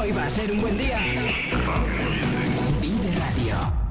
Hoy va a ser un buen día. Vive Radio.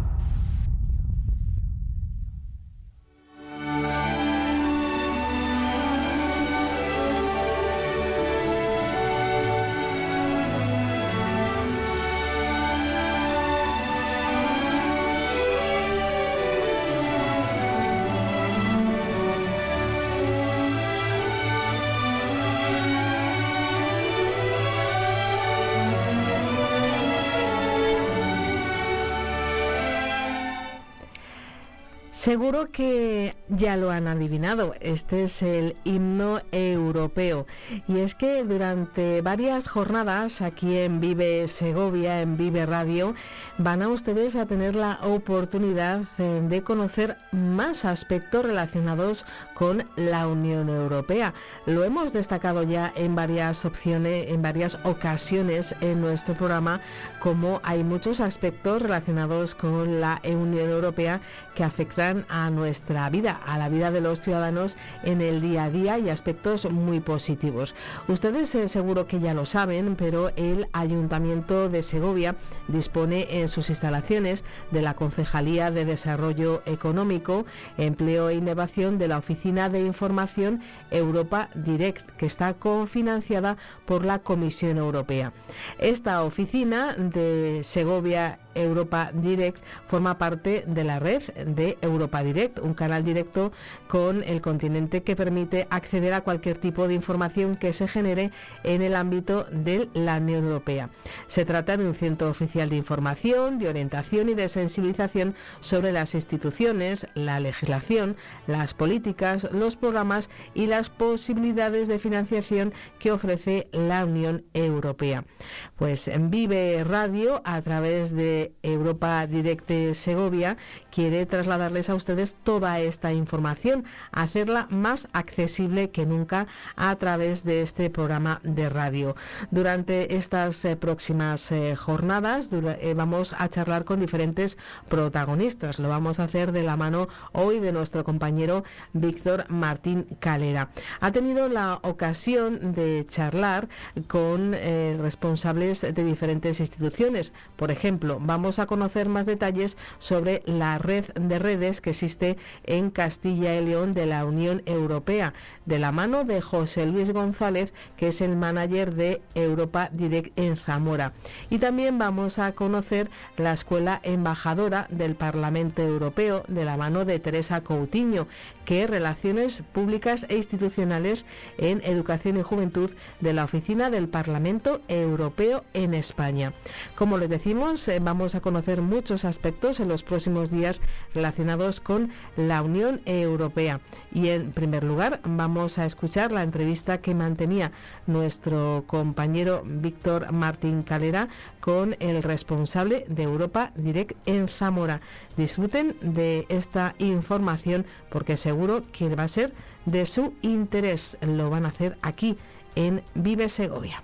Seguro que ya lo han adivinado, este es el himno europeo. Y es que durante varias jornadas aquí en Vive Segovia, en Vive Radio, van a ustedes a tener la oportunidad eh, de conocer más aspectos relacionados con la Unión Europea. Lo hemos destacado ya en varias opciones, en varias ocasiones en nuestro programa, como hay muchos aspectos relacionados con la Unión Europea que afectan a nuestra vida, a la vida de los ciudadanos en el día a día y aspectos muy positivos. Ustedes eh, seguro que ya lo saben, pero el Ayuntamiento de Segovia dispone en sus instalaciones de la Concejalía de Desarrollo Económico, Empleo e Innovación de la Oficina de Información Europa Direct, que está cofinanciada por la Comisión Europea. Esta oficina de Segovia Europa Direct forma parte de la red de Europa Direct, un canal directo con el continente que permite acceder a cualquier tipo de información que se genere en el ámbito de la Unión Europea. Se trata de un centro oficial de información, de orientación y de sensibilización sobre las instituciones, la legislación, las políticas, los programas y las posibilidades de financiación que ofrece la Unión Europea. Pues Vive Radio a través de Europa Directe Segovia quiere trasladarles a ustedes toda esta información, hacerla más accesible que nunca a través de este programa de radio. Durante estas eh, próximas eh, jornadas eh, vamos a charlar con diferentes protagonistas. Lo vamos a hacer de la mano hoy de nuestro compañero Víctor Martín Calera. Ha tenido la ocasión de charlar con responsables de diferentes instituciones. Por ejemplo, vamos vamos a conocer más detalles sobre la red de redes que existe en Castilla y León de la Unión Europea, de la mano de José Luis González, que es el manager de Europa Direct en Zamora. Y también vamos a conocer la Escuela Embajadora del Parlamento Europeo, de la mano de Teresa Coutinho, que Relaciones Públicas e Institucionales en Educación y Juventud de la Oficina del Parlamento Europeo en España. Como les decimos, eh, vamos a conocer muchos aspectos en los próximos días relacionados con la Unión Europea. Y en primer lugar, vamos a escuchar la entrevista que mantenía nuestro compañero Víctor Martín Calera con el responsable de Europa Direct en Zamora. Disfruten de esta información porque seguro que va a ser de su interés. Lo van a hacer aquí en Vive Segovia.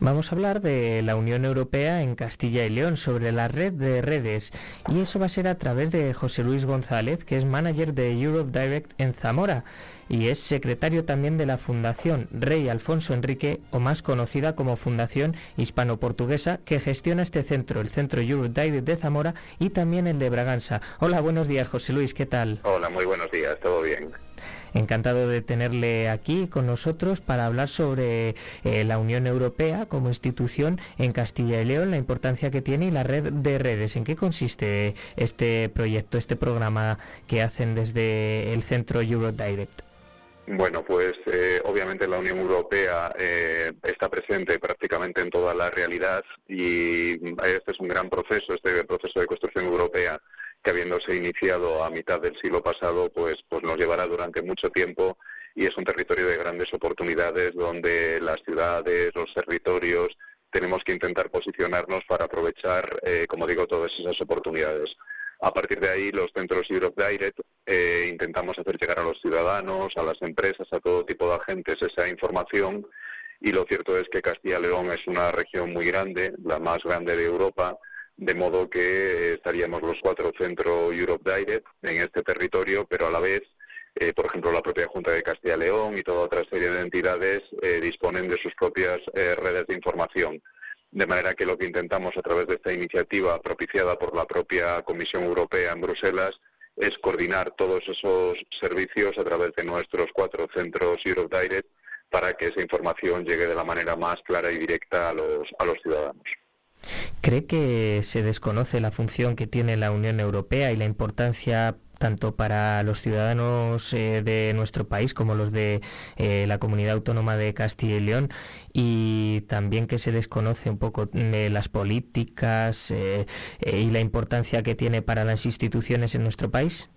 Vamos a hablar de la Unión Europea en Castilla y León, sobre la red de redes, y eso va a ser a través de José Luis González, que es manager de Europe Direct en Zamora y es secretario también de la Fundación Rey Alfonso Enrique, o más conocida como Fundación Hispano-Portuguesa, que gestiona este centro, el Centro Europe de Zamora y también el de Braganza. Hola, buenos días, José Luis, ¿qué tal? Hola, muy buenos días, todo bien. Encantado de tenerle aquí con nosotros para hablar sobre eh, la Unión Europea como institución en Castilla y León, la importancia que tiene y la red de redes. ¿En qué consiste este proyecto, este programa que hacen desde el Centro Europe Direct? Bueno, pues eh, obviamente la Unión Europea eh, está presente prácticamente en toda la realidad y este es un gran proceso, este proceso de construcción europea que habiéndose iniciado a mitad del siglo pasado, pues, pues nos llevará durante mucho tiempo y es un territorio de grandes oportunidades donde las ciudades, los territorios, tenemos que intentar posicionarnos para aprovechar, eh, como digo, todas esas oportunidades. A partir de ahí, los centros Europe Direct eh, intentamos hacer llegar a los ciudadanos, a las empresas, a todo tipo de agentes esa información y lo cierto es que Castilla y León es una región muy grande, la más grande de Europa, de modo que estaríamos los cuatro centros Europe Direct en este territorio, pero a la vez, eh, por ejemplo, la propia Junta de Castilla y León y toda otra serie de entidades eh, disponen de sus propias eh, redes de información. De manera que lo que intentamos a través de esta iniciativa propiciada por la propia Comisión Europea en Bruselas es coordinar todos esos servicios a través de nuestros cuatro centros Europe Direct para que esa información llegue de la manera más clara y directa a los, a los ciudadanos. ¿Cree que se desconoce la función que tiene la Unión Europea y la importancia tanto para los ciudadanos eh, de nuestro país como los de eh, la comunidad autónoma de Castilla y León y también que se desconoce un poco de las políticas eh, y la importancia que tiene para las instituciones en nuestro país?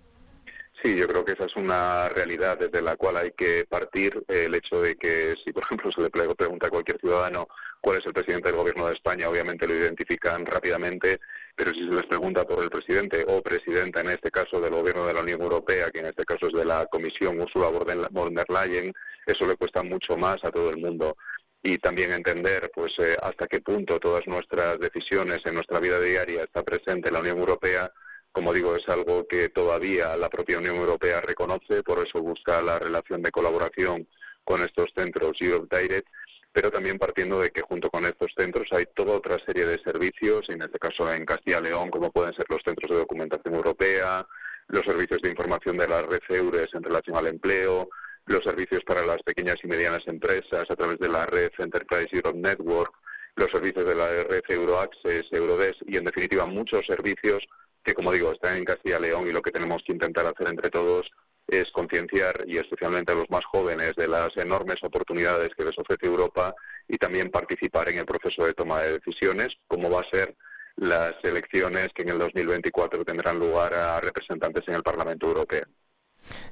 Sí, yo creo que esa es una realidad desde la cual hay que partir. El hecho de que si, por ejemplo, se le pregunta a cualquier ciudadano cuál es el presidente del gobierno de España, obviamente lo identifican rápidamente, pero si se les pregunta por el presidente o presidenta, en este caso del gobierno de la Unión Europea, que en este caso es de la Comisión Ursula von der Leyen, eso le cuesta mucho más a todo el mundo y también entender pues eh, hasta qué punto todas nuestras decisiones en nuestra vida diaria está presente la Unión Europea como digo, es algo que todavía la propia Unión Europea reconoce, por eso busca la relación de colaboración con estos centros Europe Direct, pero también partiendo de que junto con estos centros hay toda otra serie de servicios, en este caso en Castilla y León, como pueden ser los centros de documentación europea, los servicios de información de la red EURES en relación al empleo, los servicios para las pequeñas y medianas empresas a través de la red Enterprise Europe Network, los servicios de la red Euroaccess, Eurodes y en definitiva muchos servicios que como digo, está en Castilla y León y lo que tenemos que intentar hacer entre todos es concienciar y especialmente a los más jóvenes de las enormes oportunidades que les ofrece Europa y también participar en el proceso de toma de decisiones, como va a ser las elecciones que en el 2024 tendrán lugar a representantes en el Parlamento Europeo.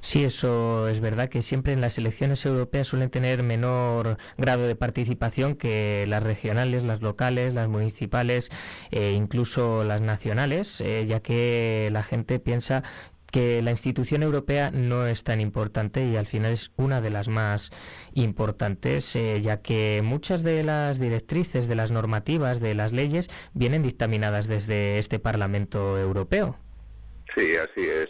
Sí, eso es verdad que siempre en las elecciones europeas suelen tener menor grado de participación que las regionales, las locales, las municipales e incluso las nacionales, eh, ya que la gente piensa que la institución europea no es tan importante y al final es una de las más importantes, eh, ya que muchas de las directrices, de las normativas, de las leyes vienen dictaminadas desde este Parlamento Europeo. Sí, así es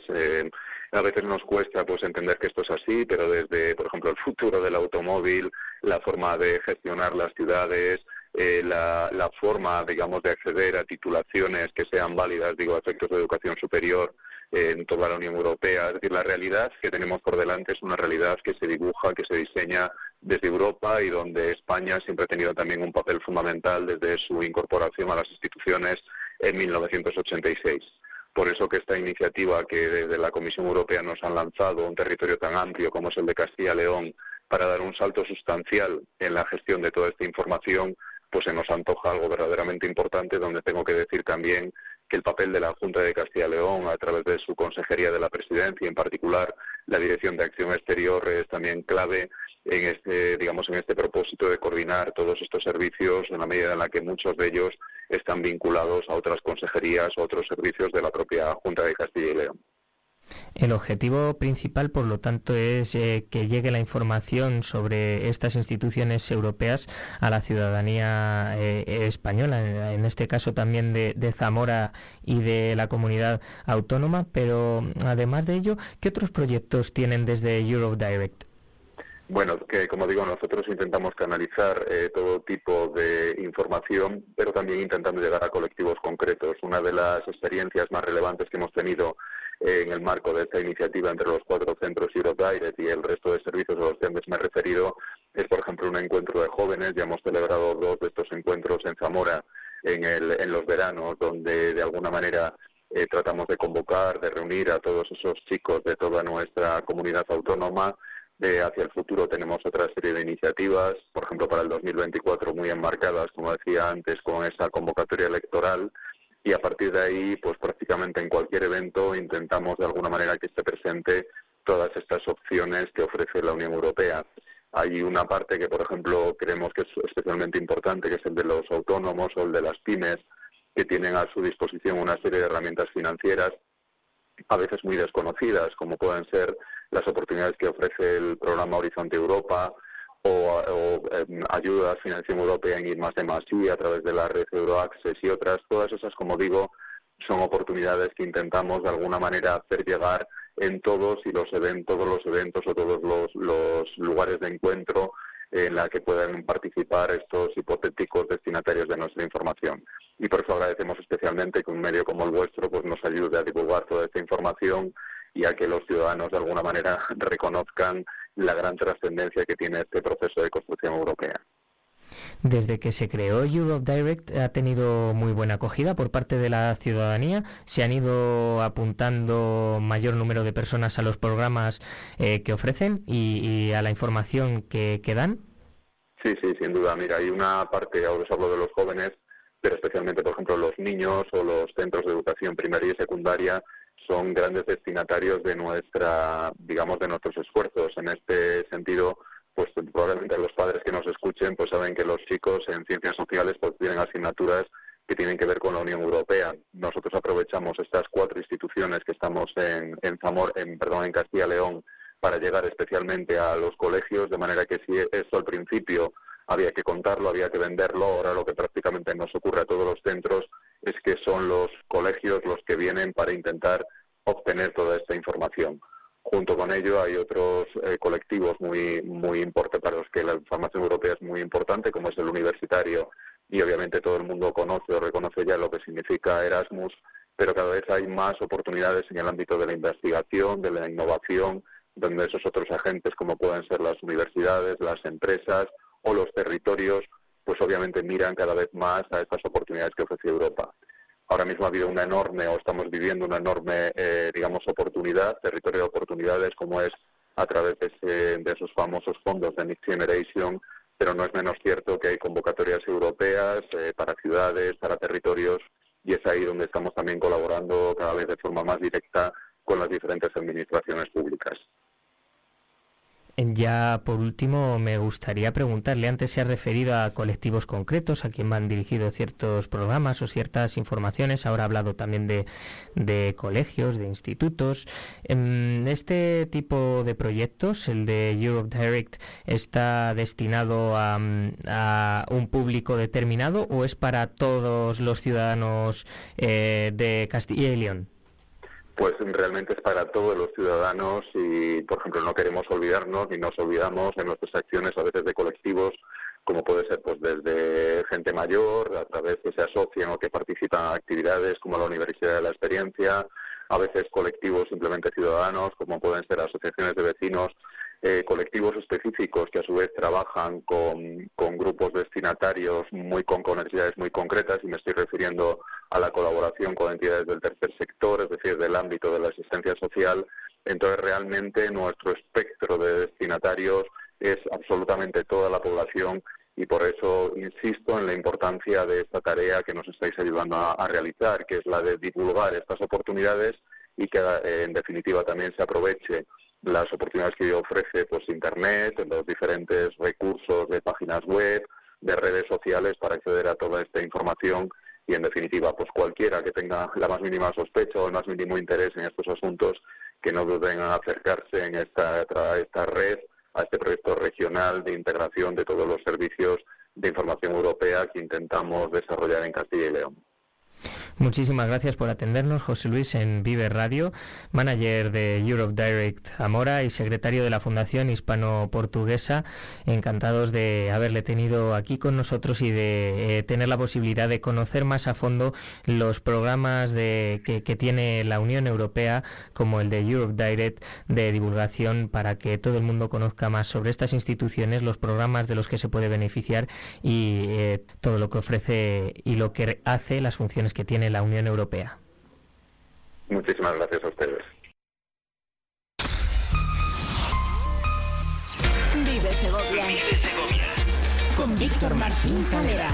a veces nos cuesta pues entender que esto es así, pero desde, por ejemplo, el futuro del automóvil, la forma de gestionar las ciudades, eh, la, forma, digamos, de acceder a titulaciones que sean válidas, digo, a efectos de educación superior en toda la Unión Europea. Es decir, la realidad que tenemos por delante es una realidad que se dibuja, que se diseña desde Europa y donde España siempre ha tenido también un papel fundamental desde su incorporación a las instituciones en 1986. Por eso que esta iniciativa que desde la Comisión Europea nos han lanzado, un territorio tan amplio como es el de Castilla y León, para dar un salto sustancial en la gestión de toda esta información, pues se nos antoja algo verdaderamente importante, donde tengo que decir también que el papel de la Junta de Castilla y León, a través de su Consejería de la Presidencia, en particular la Dirección de Acción Exterior, es también clave en este, digamos, en este propósito de coordinar todos estos servicios en la medida en la que muchos de ellos están vinculados a otras consejerías o otros servicios de la propia Junta de Castilla y León. El objetivo principal, por lo tanto, es eh, que llegue la información sobre estas instituciones europeas a la ciudadanía eh, española, en este caso también de, Zamora y de la comunidad autónoma, pero además de ello, ¿qué otros proyectos tienen desde Europe Direct? Bueno, que como digo, nosotros intentamos canalizar eh, todo tipo de información, pero también intentando llegar a colectivos concretos. Una de las experiencias más relevantes que hemos tenido en el marco de esta iniciativa entre los cuatro centros Europe Direct y el resto de servicios a los que antes me he referido es, por ejemplo, un encuentro de jóvenes. Ya hemos celebrado dos de estos encuentros en Zamora en, el, en los veranos, donde de alguna manera eh, tratamos de convocar, de reunir a todos esos chicos de toda nuestra comunidad autónoma hacia el futuro tenemos otra serie de iniciativas, por ejemplo, para el 2024 muy enmarcadas, como decía antes, con esa convocatoria electoral. Y a partir de ahí, pues prácticamente en cualquier evento intentamos de alguna manera que esté presente todas estas opciones que ofrece la Unión Europea. Hay una parte que, por ejemplo, creemos que es especialmente importante, que es el de los autónomos o el de las pymes, que tienen a su disposición una serie de herramientas financieras, a veces muy desconocidas, como pueden ser las oportunidades que ofrece el programa Horizonte Europa o, em, ayudas, financiación europea en ir más de más a través de la red Euroaccess y otras, todas esas, como digo, son oportunidades que intentamos de alguna manera hacer llegar en todos y los eventos, todos los eventos o todos los, los lugares de encuentro en la que puedan participar estos hipotéticos destinatarios de nuestra información. Y por eso agradecemos especialmente que un medio como el vuestro pues nos ayude a divulgar toda esta información y a que los ciudadanos de alguna manera reconozcan la gran trascendencia que tiene este proceso de construcción europea. Desde que se creó Europe Direct ha tenido muy buena acogida por parte de la ciudadanía. Se han ido apuntando mayor número de personas a los programas eh, que ofrecen y, a la información que, dan. Sí, sí, sin duda. Mira, hay una parte, ahora os hablo de los jóvenes, pero especialmente, por ejemplo, los niños o los centros de educación primaria y secundaria son grandes destinatarios de nuestra, digamos, de nuestros esfuerzos. En este sentido, pues probablemente los padres que nos escuchen pues saben que los chicos en ciencias sociales pues tienen asignaturas que tienen que ver con la Unión Europea. Nosotros aprovechamos estas cuatro instituciones que estamos en, en Zamor, en, perdón, en Castilla León para llegar especialmente a los colegios, de manera que si esto al principio había que contarlo, había que venderlo, ahora lo que prácticamente nos ocurre a todos los centros es que son los colegios los que vienen para intentar obtener toda esta información. Junto con ello hay otros eh, colectivos muy, muy importantes para los que la información europea es muy importante, como es el universitario, y obviamente todo el mundo conoce o reconoce ya lo que significa Erasmus, pero cada vez hay más oportunidades en el ámbito de la investigación, de la innovación, donde esos otros agentes, como pueden ser las universidades, las empresas o los territorios, pues obviamente miran cada vez más a estas oportunidades que ofrece Europa. Ahora mismo ha habido una enorme, o estamos viviendo una enorme, eh, digamos, oportunidad, territorio de oportunidades, como es a través de, esos famosos fondos de Next Generation, pero no es menos cierto que hay convocatorias europeas eh, para ciudades, para territorios, y es ahí donde estamos también colaborando cada vez de forma más directa con las diferentes administraciones públicas. Ya por último me gustaría preguntarle, antes se ha referido a colectivos concretos, a quien van dirigidos ciertos programas o ciertas informaciones, ahora ha hablado también de, colegios, de institutos. En este tipo de proyectos, el de Europe Direct, ¿está destinado a, un público determinado o es para todos los ciudadanos eh, de Castilla y León? Pues realmente es para todos los ciudadanos y, por ejemplo, no queremos olvidarnos ni nos olvidamos en nuestras acciones a veces de colectivos, como puede ser pues desde gente mayor, a través que se asocian o que participan en actividades como la Universidad de la Experiencia, a veces colectivos simplemente ciudadanos, como pueden ser asociaciones de vecinos eh, colectivos específicos que a su vez trabajan con, grupos destinatarios muy con, necesidades muy concretas y me estoy refiriendo a la colaboración con entidades del tercer sector, es decir, del ámbito de la asistencia social. Entonces, realmente nuestro espectro de destinatarios es absolutamente toda la población y por eso insisto en la importancia de esta tarea que nos estáis ayudando a realizar, que es la de divulgar estas oportunidades y que eh, en definitiva también se aproveche las oportunidades que ofrece pues internet, los diferentes recursos de páginas web, de redes sociales para acceder a toda esta información y en definitiva pues cualquiera que tenga la más mínima sospecha o el más mínimo interés en estos asuntos que no duden en acercarse en esta, esta red, a este proyecto regional de integración de todos los servicios de información europea que intentamos desarrollar en Castilla y León. Muchísimas gracias por atendernos, José Luis, en Vive Radio, manager de Europe Direct Zamora y secretario de la Fundación Hispano-Portuguesa. Encantados de haberle tenido aquí con nosotros y de eh, tener la posibilidad de conocer más a fondo los programas de, que, tiene la Unión Europea, como el de Europe Direct, de divulgación para que todo el mundo conozca más sobre estas instituciones, los programas de los que se puede beneficiar y eh, todo lo que ofrece y lo que hace, las funciones que tiene la Unión Europea. Muchísimas gracias a ustedes. Vive Segovia. Con Víctor Martín Calera.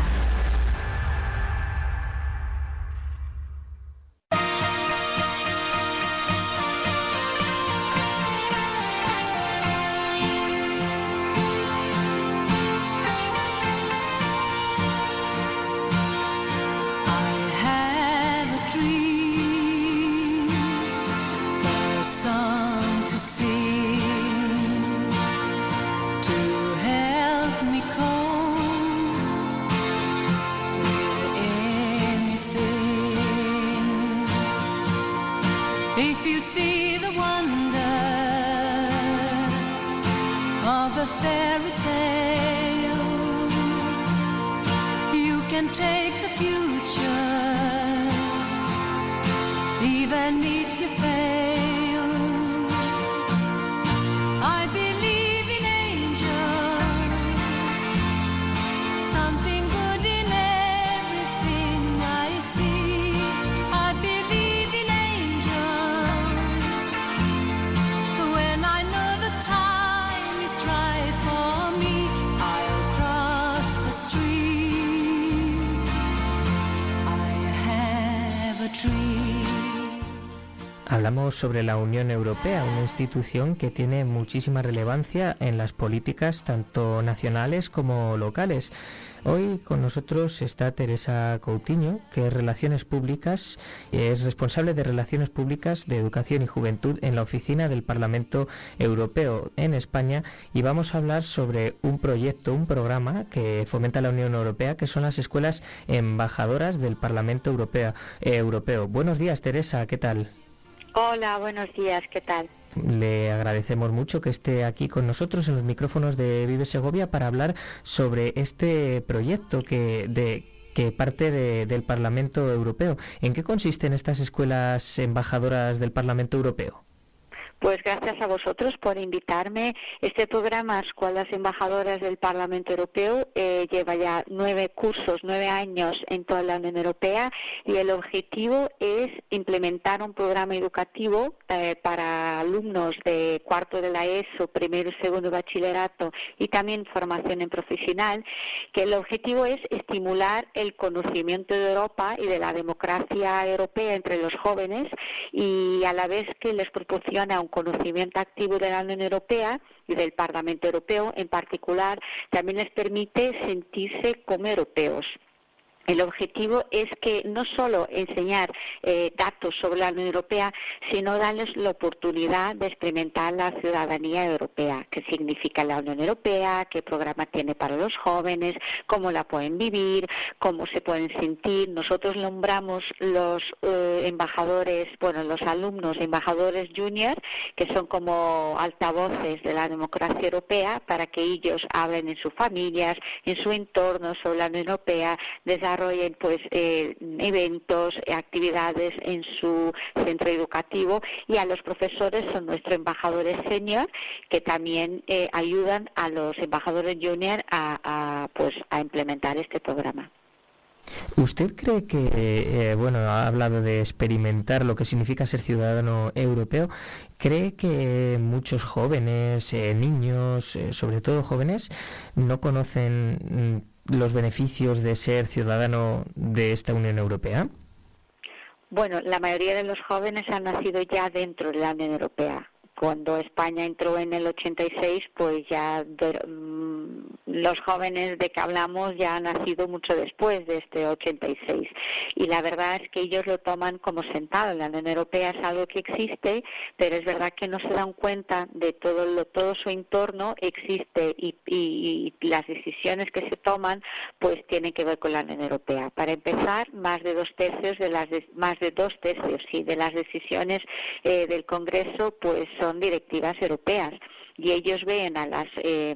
Sobre la Unión Europea, una institución que tiene muchísima relevancia en las políticas tanto nacionales como locales. Hoy con nosotros está Teresa Coutinho, que es Relaciones Públicas, es responsable de Relaciones Públicas de Educación y Juventud en la oficina del Parlamento Europeo en España y vamos a hablar sobre un proyecto, un programa que fomenta la Unión Europea, que son las escuelas embajadoras del Parlamento Europeo. Europeo. Buenos días, Teresa, ¿qué tal? Hola, buenos días, ¿qué tal? Le agradecemos mucho que esté aquí con nosotros en los micrófonos de Vive Segovia para hablar sobre este proyecto que de que parte de- del Parlamento Europeo. ¿En qué consisten estas escuelas embajadoras del Parlamento Europeo? Pues gracias a vosotros por invitarme. Este programa, Escuelas Embajadoras del Parlamento Europeo, eh, lleva ya nueve cursos, nueve años en toda la Unión Europea y el objetivo es implementar un programa educativo eh, para alumnos de cuarto de la ESO, primero y segundo bachillerato y también formación en profesional, que el objetivo es estimular el conocimiento de Europa y de la democracia europea entre los jóvenes y a la vez que les proporciona un conocimiento activo de la Unión Europea y del Parlamento Europeo en particular, también les permite sentirse como europeos. El objetivo es que no solo enseñar eh, datos sobre la Unión Europea, sino darles la oportunidad de experimentar la ciudadanía europea, qué significa la Unión Europea, qué programa tiene para los jóvenes, cómo la pueden vivir, cómo se pueden sentir. Nosotros nombramos los eh, embajadores, bueno, los alumnos embajadores junior, que son como altavoces de la democracia europea, para que ellos hablen en sus familias, en su entorno sobre la Unión Europea, desarrollen pues eh, eventos, actividades en su centro educativo y a los profesores son nuestros embajadores senior que también eh, ayudan a los embajadores junior a, a, pues a implementar este programa. ¿Usted cree que, eh, bueno, ha hablado de experimentar lo que significa ser ciudadano europeo? ¿Cree que muchos jóvenes, eh, niños, sobre todo jóvenes, no conocen mm, los beneficios de ser ciudadano de esta Unión Europea? Bueno, la mayoría de los jóvenes han nacido ya dentro de la Unión Europea. Cuando España entró en el 86, pues ya mm, los jóvenes de que hablamos ya han nacido mucho después de este 86. Y la verdad es que ellos lo toman como sentado. La Unión Europea es algo que existe, pero es verdad que no se dan cuenta de todo lo, todo su entorno existe y, y, y las decisiones que se toman, pues tienen que ver con la Unión Europea. Para empezar, más de dos tercios de las de, más de dos tercios sí de las decisiones eh, del Congreso, pues son son directivas europeas y ellos ven a las eh,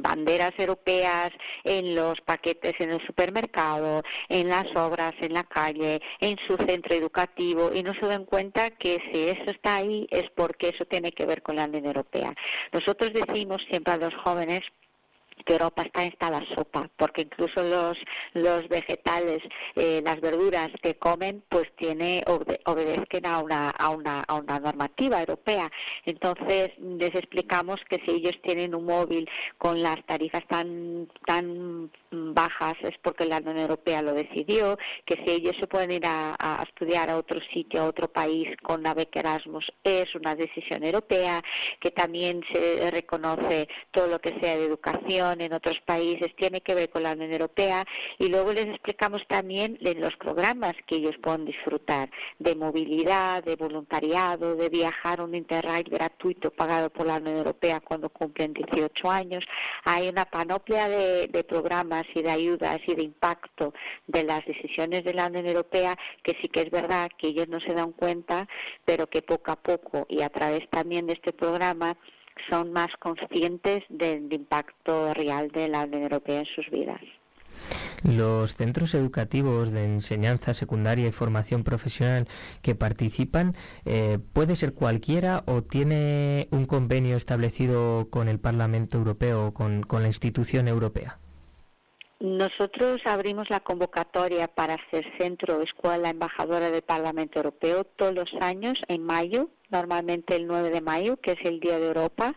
banderas europeas en los paquetes en el supermercado, en las obras, en la calle, en su centro educativo y no se dan cuenta que si eso está ahí es porque eso tiene que ver con la Unión Europea. Nosotros decimos siempre a los jóvenes Europa está en la sopa, porque incluso los los vegetales, eh, las verduras que comen, pues tiene obede obedezcan a una a una a una normativa europea. Entonces les explicamos que si ellos tienen un móvil con las tarifas tan tan bajas es porque la Unión Europea lo decidió, que si ellos se pueden ir a, a estudiar a otro sitio, a otro país con la beca Erasmus es una decisión europea, que también se reconoce todo lo que sea de educación en otros países tiene que ver con la Unión Europea y luego les explicamos también los programas que ellos pueden disfrutar de movilidad, de voluntariado, de viajar un interrail gratuito pagado por la Unión Europea cuando cumplen 18 años. Hay una panoplia de, de programas y de ayudas y de impacto de las decisiones de la Unión Europea que sí que es verdad que ellos no se dan cuenta, pero que poco a poco y a través también de este programa son más conscientes del impacto real de la Unión Europea en sus vidas. Los centros educativos de enseñanza secundaria y formación profesional que participan, eh, ¿puede ser cualquiera o tiene un convenio establecido con el Parlamento Europeo o con, con la institución europea? Nosotros abrimos la convocatoria para ser centro o escuela embajadora del Parlamento Europeo todos los años en mayo, normalmente el 9 de mayo, que es el Día de Europa.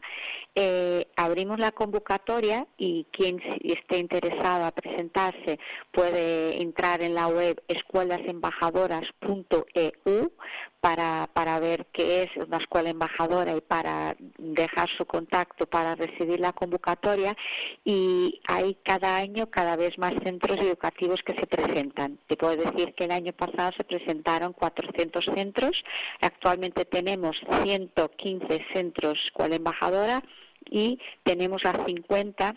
Eh, abrimos la convocatoria y quien esté interesado a presentarse puede entrar en la web escuelasembajadoras.eu para, para ver qué es una escuela embajadora y para dejar su contacto para recibir la convocatoria y hay cada año cada vez más centros educativos que se presentan. Te puedo decir que el año pasado se presentaron 400 centros, actualmente tenemos 115 centros escuela embajadora y tenemos a 50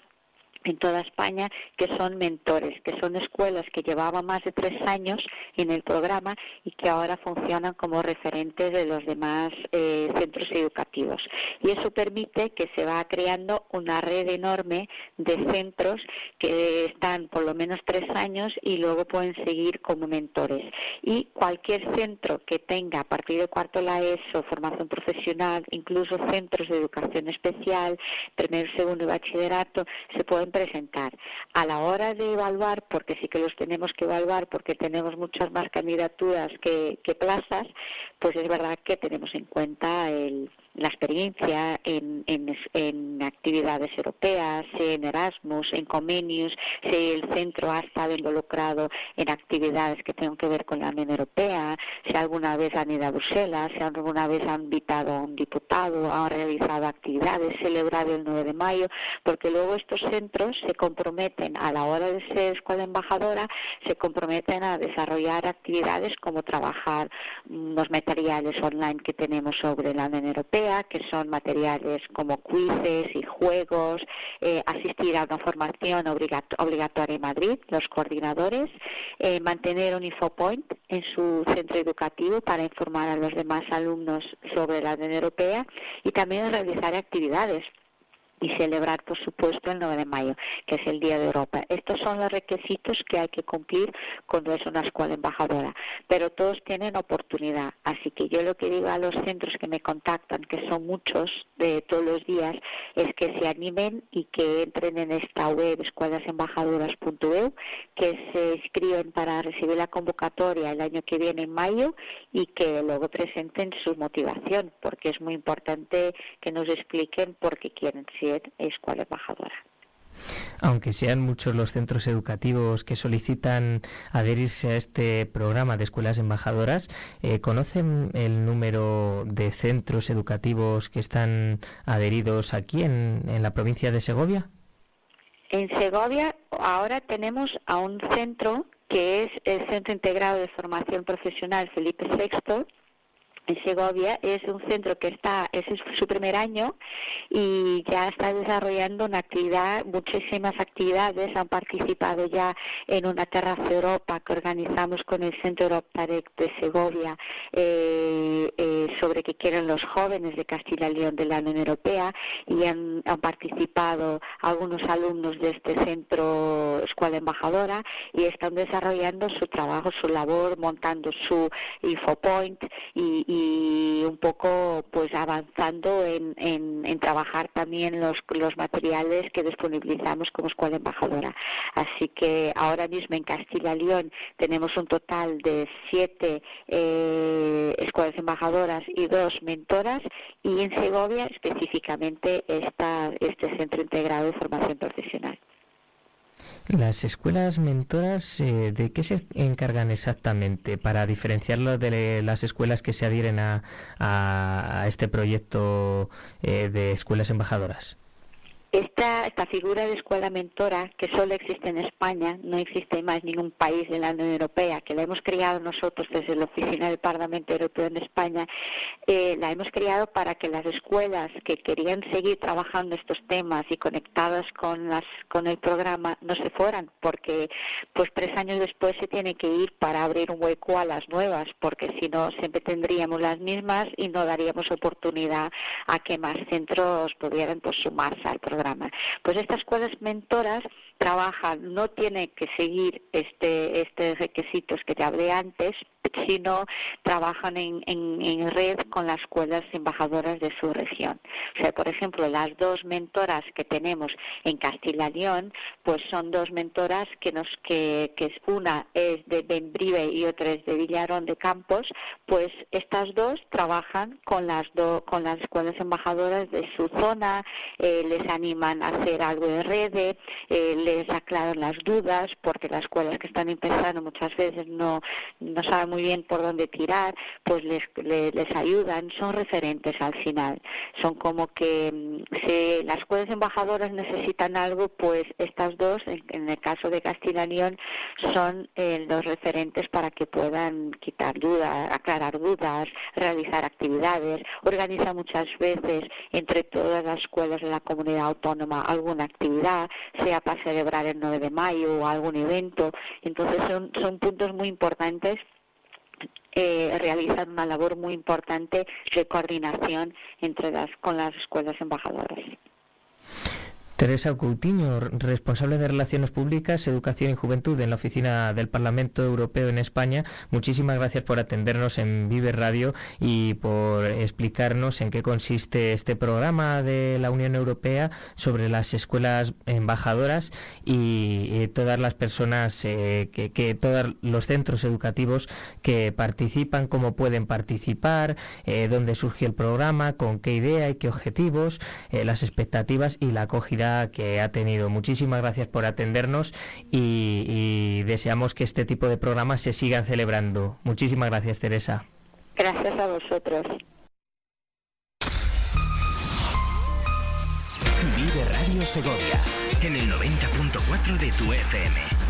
en toda España que son mentores, que son escuelas que llevaban más de tres años en el programa y que ahora funcionan como referentes de los demás eh, centros educativos. Y eso permite que se va creando una red enorme de centros que están por lo menos tres años y luego pueden seguir como mentores. Y cualquier centro que tenga a partir de cuarto la ESO, formación profesional, incluso centros de educación especial, primero, segundo y bachillerato, se pueden presentar. A la hora de evaluar, porque sí que los tenemos que evaluar, porque tenemos muchas más candidaturas que, que plazas, pues es verdad que tenemos en cuenta el la experiencia en, en, en, actividades europeas, en Erasmus, en convenios, si el centro ha estado involucrado en actividades que tengan que ver con la Unión Europea, si alguna vez han ido a Bruselas, si alguna vez han invitado a un diputado, han realizado actividades, celebrado el 9 de mayo, porque luego estos centros se comprometen a la hora de ser escuela embajadora, se comprometen a desarrollar actividades como trabajar los materiales online que tenemos sobre la Unión Europea, que son materiales como quizzes y juegos, eh, asistir a una formación obligato obligatoria en Madrid, los coordinadores, eh, mantener un infopoint en su centro educativo para informar a los demás alumnos sobre la Unión Europea y también realizar actividades y celebrar, por supuesto, el 9 de mayo, que es el Día de Europa. Estos son los requisitos que hay que cumplir cuando es una escuela embajadora, pero todos tienen oportunidad. Así que yo lo que digo a los centros que me contactan, que son muchos de todos los días, es que se animen y que entren en esta web escuelasembajadoras.eu, que se inscriben para recibir la convocatoria el año que viene en mayo y que luego presenten su motivación, porque es muy importante que nos expliquen por qué quieren ser escuela embajadora. Aunque sean muchos los centros educativos que solicitan adherirse a este programa de escuelas embajadoras, eh, ¿conocen el número de centros educativos que están adheridos aquí en, en la provincia de Segovia? En Segovia ahora tenemos a un centro que es el Centro Integrado de Formación Profesional Felipe VI, en Segovia es un centro que está, es su primer año y ya está desarrollando una actividad, muchísimas actividades, han participado ya en una terraza Europa que organizamos con el Centro Europa de, de Segovia eh, eh, sobre qué quieren los jóvenes de Castilla y León de la Unión Europea y han, han, participado algunos alumnos de este centro Escuela Embajadora y están desarrollando su trabajo, su labor, montando su infopoint y, y un poco pues avanzando en, en, en trabajar también los, los, materiales que disponibilizamos como escuela embajadora. Así que ahora mismo en Castilla y León tenemos un total de siete eh, escuelas embajadoras y dos mentoras y en Segovia específicamente está este centro integrado de formación profesional. Las escuelas mentoras, eh, ¿de qué se encargan exactamente para diferenciarlo de las escuelas que se adhieren a, este proyecto eh, de escuelas embajadoras? Esta, esta figura de escuela mentora, que solo existe en España, no existe en más ningún país de la Unión Europea, que la hemos creado nosotros desde la Oficina del Parlamento Europeo en España, eh, la hemos creado para que las escuelas que querían seguir trabajando estos temas y conectadas con, las, con el programa no se fueran, porque pues tres años después se tiene que ir para abrir un hueco a las nuevas, porque si no siempre tendríamos las mismas y no daríamos oportunidad a que más centros pudieran pues, sumarse al programa. Pues estas escuelas mentoras trabajan, no tiene que seguir este, estos requisitos que te hablé antes, sino trabajan en, en, en, red con las escuelas embajadoras de su región. O sea, por ejemplo, las dos mentoras que tenemos en Castilla y León, pues son dos mentoras que nos que, que una es de Benbrive y otra es de Villarón de Campos, pues estas dos trabajan con las do, con las escuelas embajadoras de su zona, eh, les animan a hacer algo de red, eh, les aclaran las dudas, porque las escuelas que están empezando muchas veces no, no saben muy bien por dónde tirar, pues les, les, ayudan, son referentes al final. Son como que mm, si las escuelas embajadoras necesitan algo, pues estas dos, en, en el caso de Castilla y León, son eh, los referentes para que puedan quitar dudas, aclarar dudas, realizar actividades, organiza muchas veces entre todas las escuelas de la comunidad autónoma alguna actividad, sea para celebrar el 9 de mayo o algún evento. Entonces son, son puntos muy importantes eh, realizan una labor muy importante de coordinación entre las con las escuelas embajadoras. Teresa Coutinho, responsable de Relaciones Públicas, Educación y Juventud en la Oficina del Parlamento Europeo en España, muchísimas gracias por atendernos en Vive Radio y por explicarnos en qué consiste este programa de la Unión Europea sobre las escuelas embajadoras y, y todas las personas, eh, que, todos los centros educativos que participan, cómo pueden participar, eh, dónde surgió el programa, con qué idea y qué objetivos, eh, las expectativas y la acogida que ha tenido. Muchísimas gracias por atendernos y, y deseamos que este tipo de programas se sigan celebrando. Muchísimas gracias, Teresa. Gracias a vosotros. Vive Radio Segovia en el 90.4 de tu FM.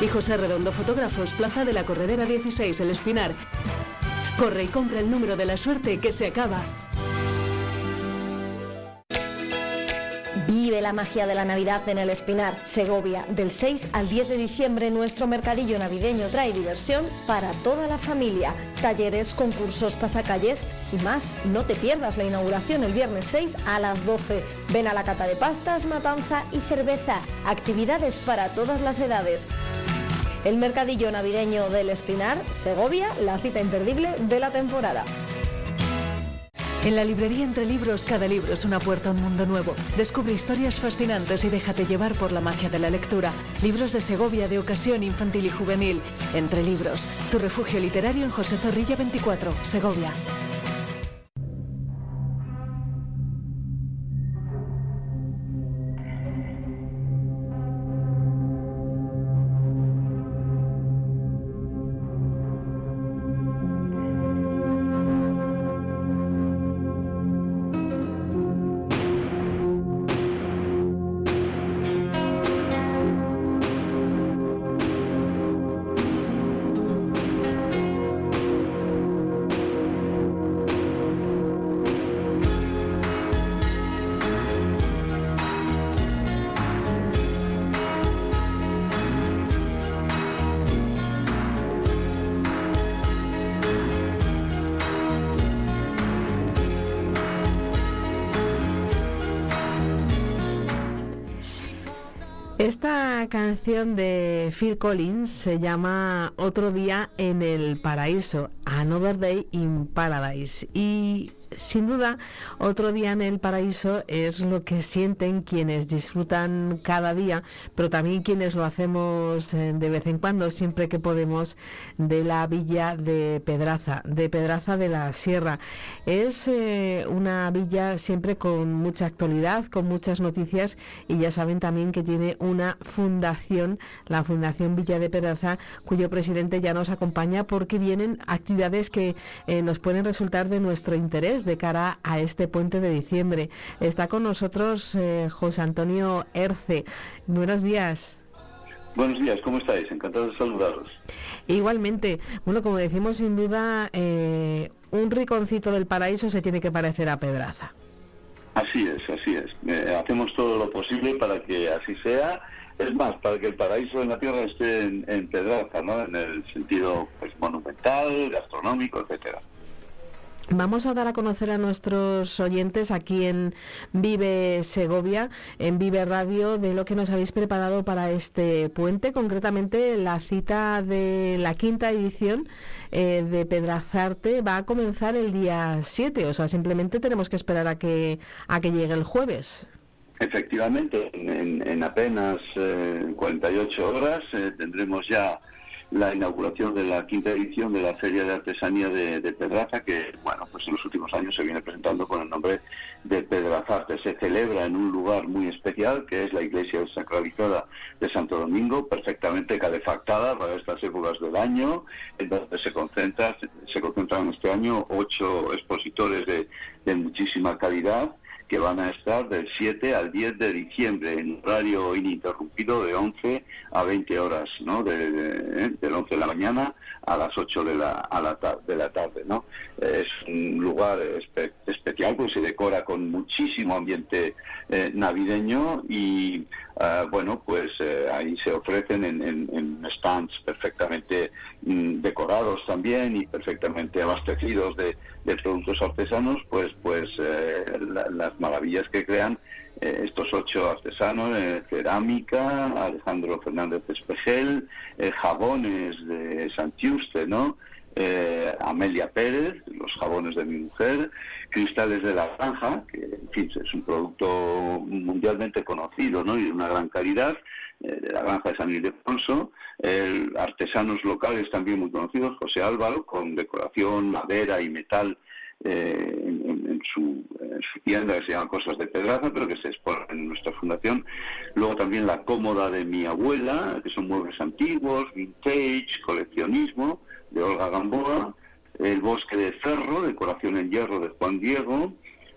Y José Redondo Fotógrafos, Plaza de la Corredera 16, El Espinar. Corre y compra el número de la suerte que se acaba. Vive la magia de la Navidad en el Espinar, Segovia. Del 6 al 10 de diciembre nuestro mercadillo navideño trae diversión para toda la familia. Talleres, concursos, pasacalles y más. No te pierdas la inauguración el viernes 6 a las 12. Ven a la cata de pastas, matanza y cerveza. Actividades para todas las edades. El mercadillo navideño del Espinar, Segovia, la cita imperdible de la temporada. En la librería Entre Libros, cada libro es una puerta a un mundo nuevo. Descubre historias fascinantes y déjate llevar por la magia de la lectura. Libros de Segovia de ocasión infantil y juvenil. Entre Libros, tu refugio literario en José Zorrilla 24, Segovia. Esta canción de Phil Collins se llama Otro día en el paraíso, Another Day in Paradise. Y sin duda, otro día en el paraíso es lo que sienten quienes disfrutan cada día, pero también quienes lo hacemos eh, de vez en cuando, siempre que podemos, de la villa de Pedraza, de Pedraza de la Sierra. Es eh, una villa siempre con mucha actualidad, con muchas noticias y ya saben también que tiene una fundación, la Fundación Villa de Pedraza, cuyo presidente ya nos acompaña porque vienen actividades que eh, nos pueden resultar de nuestro interés de cara a este puente de diciembre. Está con nosotros eh, José Antonio Erce. Buenos días. Buenos días, ¿cómo estáis? Encantado de saludaros. Igualmente, bueno, como decimos, sin duda, eh, un riconcito del paraíso se tiene que parecer a Pedraza. Así es, así es. Eh, hacemos todo lo posible para que así sea. Es más, para que el paraíso en la tierra esté en, Pedraza, ¿no? En el sentido pues, monumental, gastronómico, etcétera. Vamos a dar a conocer a nuestros oyentes aquí en Vive Segovia, en Vive Radio, de lo que nos habéis preparado para este puente, concretamente la cita de la quinta edición eh, de Pedrazarte va a comenzar el día 7, o sea, simplemente tenemos que esperar a que, a que llegue el jueves. Efectivamente, en, en apenas eh, 48 horas eh, tendremos ya la inauguración de la quinta edición de la Feria de Artesanía de, Pedraza, que, bueno, pues en los últimos años se viene presentando con el nombre de Pedrazarte. Se celebra en un lugar muy especial, que es la iglesia desacralizada de Santo Domingo, perfectamente calefactada para estas épocas del año, en donde se, concentra, se concentran este año ocho expositores de muchísima calidad que van a estar del 7 al 10 de diciembre en horario ininterrumpido de 11 a 20 horas, ¿no? De, de, del 11 de la mañana a las 8 de la, a la de la tarde, ¿no? Es un lugar espe especial, pues se decora con muchísimo ambiente eh, navideño y, uh, bueno, pues eh, ahí se ofrecen en, en, en stands perfectamente mm, decorados también y perfectamente abastecidos de, productos artesanos, pues, pues eh, la, las maravillas que crean eh, estos ocho artesanos, eh, cerámica, Alejandro Fernández Espejel, eh, jabones de Santiuste, ¿no? Eh, Amelia Pérez, los jabones de mi mujer, cristales de la granja, que en fin, es un producto mundialmente conocido ¿no? y de una gran calidad, eh, de la granja de San Ildefonso, artesanos locales también muy conocidos, José Álvaro, con decoración, madera y metal eh, en, en, su, en, su, tienda que se llama Cosas de Pedraza, pero que se expone en nuestra fundación. Luego también la cómoda de mi abuela, que son muebles antiguos, vintage, coleccionismo, de Olga Gamboa, el bosque de ferro, decoración en hierro de Juan Diego,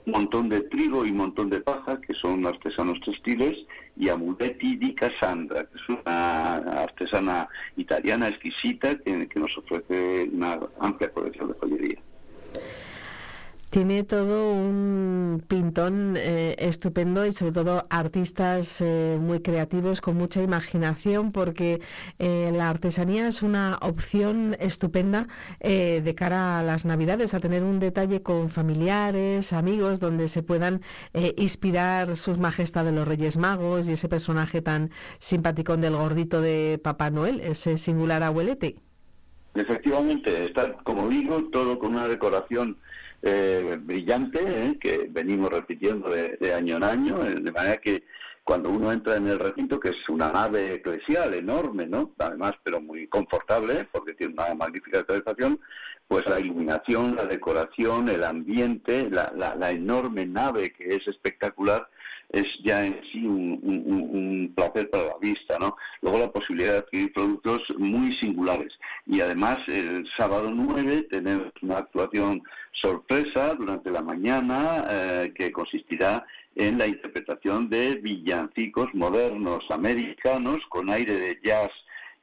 montón de trigo y montón de paja, que son artesanos textiles, y Amuletti di Cassandra, que es una artesana italiana exquisita que, que nos ofrece una amplia colección de joyería. Tiene todo un pintón eh, estupendo y sobre todo artistas eh, muy creativos con mucha imaginación porque eh, la artesanía es una opción estupenda eh, de cara a las navidades, a tener un detalle con familiares, amigos, donde se puedan inspirar sus majestades los Reyes Magos y ese personaje tan simpaticón del gordito de Papá Noel, ese singular abuelete. Efectivamente, está, como digo, todo con una decoración eh, brillante eh, que venimos repitiendo de, año en año, eh, de manera que cuando uno entra en el recinto, que es una nave eclesial enorme, ¿no? Además, pero muy confortable, porque tiene una magnífica calefacción, pues la iluminación, la decoración, el ambiente, la, la, la enorme nave que es espectacular, es ya en sí un, un, un, placer para la vista, ¿no? Luego la posibilidad de adquirir productos muy singulares. Y además el sábado 9 tenemos una actuación sorpresa durante la mañana eh, que consistirá en la interpretación de villancicos modernos americanos con aire de jazz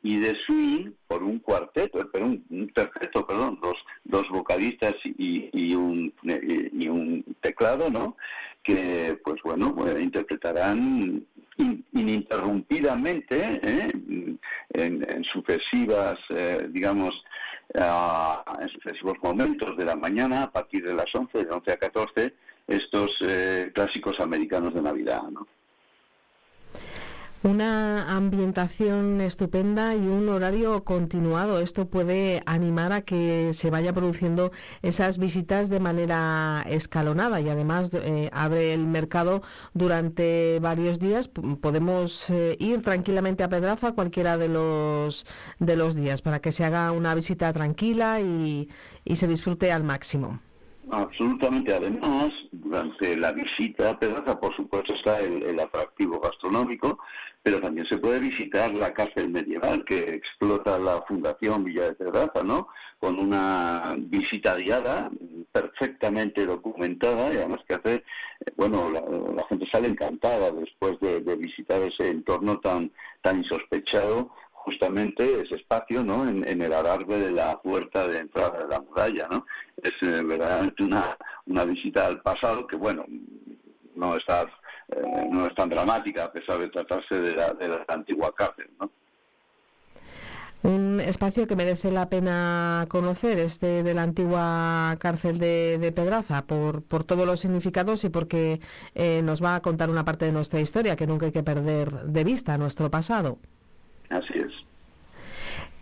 y de swing por un cuarteto, pero un, un terceto, perdón, dos, dos vocalistas y, y, un, y un teclado, ¿no? Que, pues bueno, pues, interpretarán in, ininterrumpidamente ¿eh? en, sucesivas, eh, digamos, en sucesivos momentos de la mañana, a partir de las 11, de 11 a 14, estos eh, clásicos americanos de Navidad, ¿no? Una ambientación estupenda y un horario continuado. Esto puede animar a que se vaya produciendo esas visitas de manera escalonada y además eh, abre el mercado durante varios días. Podemos eh, ir tranquilamente a Pedraza cualquiera de los de los días para que se haga una visita tranquila y, y se disfrute al máximo. Absolutamente. Además, durante la visita a Pedraza, por supuesto, está el, atractivo gastronómico, pero también se puede visitar la cárcel medieval que explota la Fundación Villa de Pedraza, ¿no? Con una visita guiada perfectamente documentada y además que hace, eh, bueno, la, la gente sale encantada después de, de visitar ese entorno tan, tan insospechado justamente ese espacio ¿no? en, el alarde de la puerta de entrada de la muralla. ¿no? Es eh, verdaderamente una, una visita al pasado que, bueno, no está, eh, no es tan dramática a pesar de tratarse de la, de la antigua cárcel. ¿no? Un espacio que merece la pena conocer, este de la antigua cárcel de, de Pedraza, por, por todos los significados y porque eh, nos va a contar una parte de nuestra historia que nunca hay que perder de vista, nuestro pasado. Así es.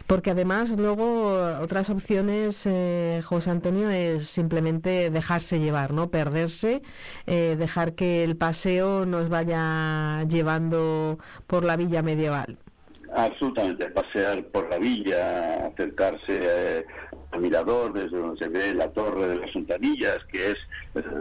Porque además luego otras opciones, eh, José Antonio, es simplemente dejarse llevar, ¿no? Perderse, eh, dejar que el paseo nos vaya llevando por la villa medieval. Absolutamente, pasear por la villa, acercarse eh, al mirador desde donde se ve la torre de las Fontanillas, que es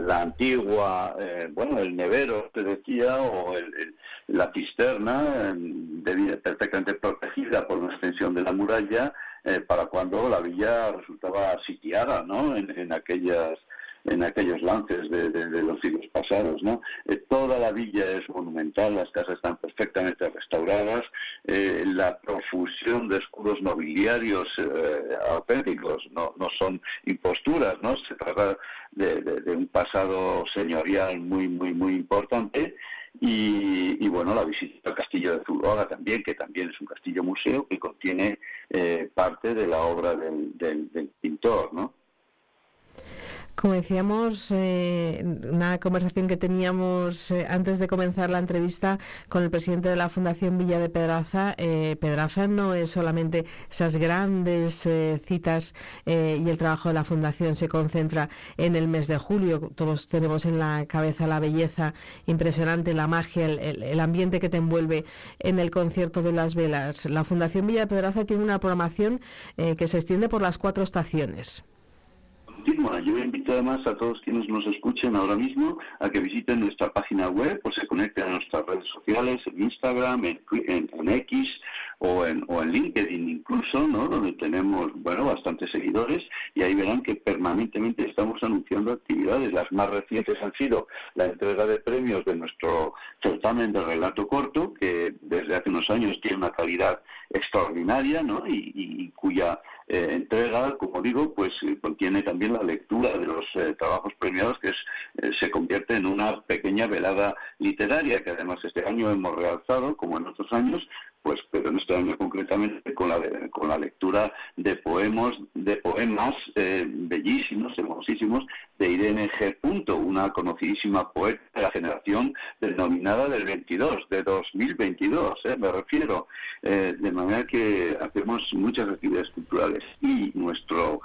la antigua, eh, bueno, el nevero, te decía, o el- el- la cisterna, debía- perfectamente protegida por una extensión de la muralla, eh, para cuando la villa resultaba sitiada, ¿no? En, aquellas en aquellos lances de, los siglos pasados, ¿no? Eh, toda la villa es monumental, las casas están perfectamente restauradas, eh, la profusión de escudos nobiliarios eh, auténticos, no, no son imposturas, ¿no? Se trata de- de un pasado señorial muy, muy, muy importante. Y, y, bueno, la visita al castillo de Zuloaga también, que también es un castillo museo que contiene eh, parte de la obra del, del- del pintor, ¿no? Como decíamos, eh, una conversación que teníamos eh, antes de comenzar la entrevista con el presidente de la Fundación Villa de Pedraza. eh, Pedraza no es solamente esas grandes eh, citas eh, y el trabajo de la Fundación se concentra en el mes de julio. Todos tenemos en la cabeza la belleza impresionante, la magia, el, ambiente que te envuelve en el concierto de las velas. La Fundación Villa de Pedraza tiene una programación que se extiende por las cuatro estaciones. Continua. Yo invito además a todos quienes nos escuchen ahora mismo a que visiten nuestra página web o se conecten a nuestras redes sociales, en Instagram, en, en- X o en, o en LinkedIn incluso, ¿no? donde tenemos bueno bastantes seguidores y ahí verán que permanentemente estamos anunciando actividades. Las más recientes han sido la entrega de premios de nuestro certamen de relato corto, que desde hace unos años tiene una calidad extraordinaria ¿no? y cuya eh, entrega, como digo, pues eh, contiene también la lectura de los eh, trabajos premiados, que se convierte en una pequeña velada literaria, que además este año hemos realzado, como en otros años, pues pero en este año concretamente con la de- con la lectura de poemas de poemas eh, bellísimos hermosísimos de Irene G. Punto, una conocidísima poeta de la generación denominada del 22 de 2022 eh, me refiero Eh, de manera que hacemos muchas actividades culturales y nuestro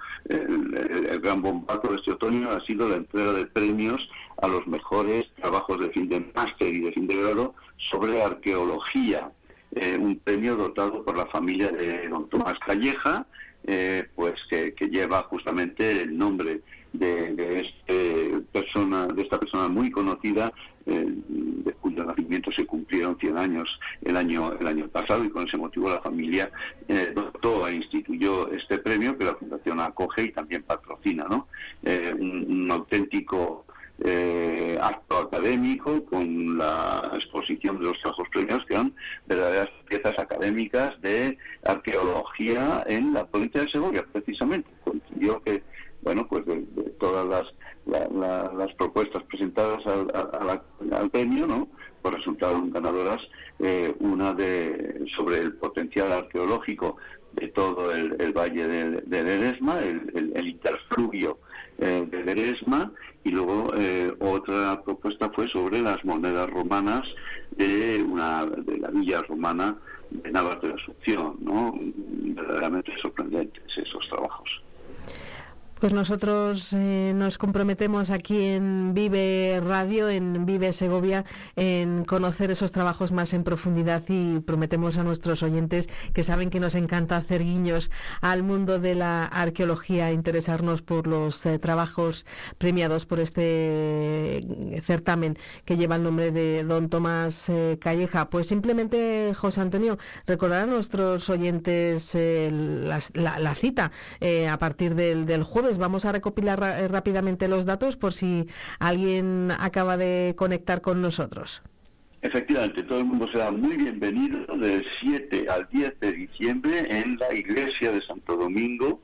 gran bombazo de este otoño ha sido la entrega de premios a los mejores trabajos de fin de máster y de fin de grado sobre arqueología eh, un premio dotado por la familia de don Tomás Calleja, eh, pues que, lleva justamente el nombre de, de este persona, de esta persona muy conocida, eh, de cuyo nacimiento se cumplieron 100 años el año el año pasado y con ese motivo la familia eh, dotó e instituyó este premio que la fundación acoge y también patrocina, ¿no? Eh, un, un auténtico eh, acto académico con la exposición de los trabajos premiados que son verdaderas piezas académicas de arqueología en la provincia de Segovia, precisamente. Coincidió que, bueno, pues de, todas las, la- la- las propuestas presentadas al, premio, ¿no? Pues resultaron ganadoras eh, una de sobre el potencial arqueológico de todo el, el valle del, del Eresma, el, el- el interfluvio eh, de Ledesma y luego eh, otra propuesta fue sobre las monedas romanas de, una, de la villa romana de Navas de la Asunción, ¿no? Verdaderamente sorprendentes esos trabajos. Pues nosotros eh, nos comprometemos aquí en Vive Radio, en Vive Segovia, en conocer esos trabajos más en profundidad y prometemos a nuestros oyentes que saben que nos encanta hacer guiños al mundo de la arqueología, interesarnos por los eh, trabajos premiados por este eh, certamen que lleva el nombre de don Tomás eh, Calleja. Pues simplemente, José Antonio, recordar a nuestros oyentes la, cita a partir del, del jueves. Vamos a recopilar eh, rápidamente los datos por si alguien acaba de conectar con nosotros. Efectivamente, todo el mundo será muy bienvenido del 7 al 10 de diciembre en la iglesia de Santo Domingo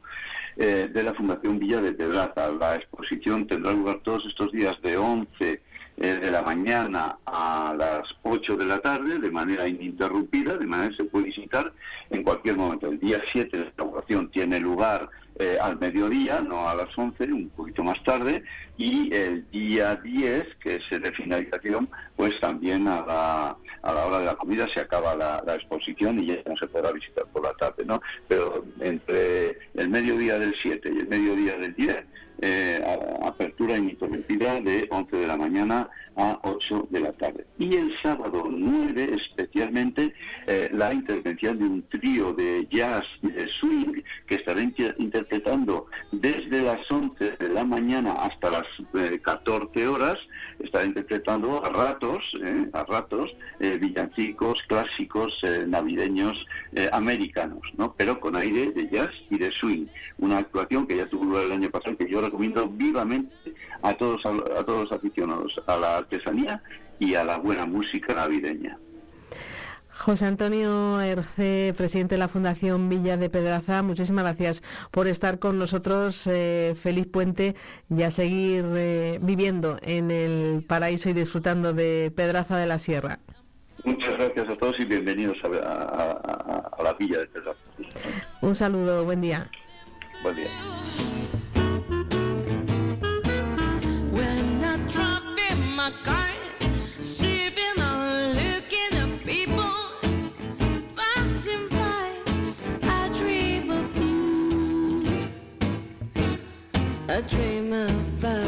eh, de la Fundación Villa de Pedraza. La exposición tendrá lugar todos estos días de 11 eh, de la mañana a las 8 de la tarde de manera ininterrumpida, de manera que se puede visitar en cualquier momento. El día 7 de la inauguración tiene lugar eh, al mediodía, no a las 11, un poquito más tarde, y el día 10, que es el de finalización, pues también a la, a la hora de la comida se acaba la, la exposición y ya no se podrá visitar por la tarde, ¿no? Pero entre el mediodía del 7 y el mediodía del 10, eh, apertura ininterrumpida de 11 de la mañana a 8 de la tarde. Y el sábado 9 especialmente eh, la intervención de un trío de jazz y de swing que estará inter- interpretando desde las 11 de la mañana hasta las eh, 14 horas, estará interpretando a ratos, eh, a ratos, eh, villancicos clásicos eh, navideños americanos, ¿no? pero con aire de jazz y de swing. Una actuación que ya tuvo lugar el año pasado que yo recomiendo vivamente a todos, a todos los aficionados a la artesanía y a la buena música navideña. José Antonio Herce, presidente de la Fundación Villa de Pedraza, muchísimas gracias por estar con nosotros. eh, feliz puente y a seguir eh, viviendo en el paraíso y disfrutando de Pedraza de la Sierra. Muchas gracias a todos y bienvenidos a, a- a- a la Villa de Pedraza. Un saludo, buen día. Buen día. I dream about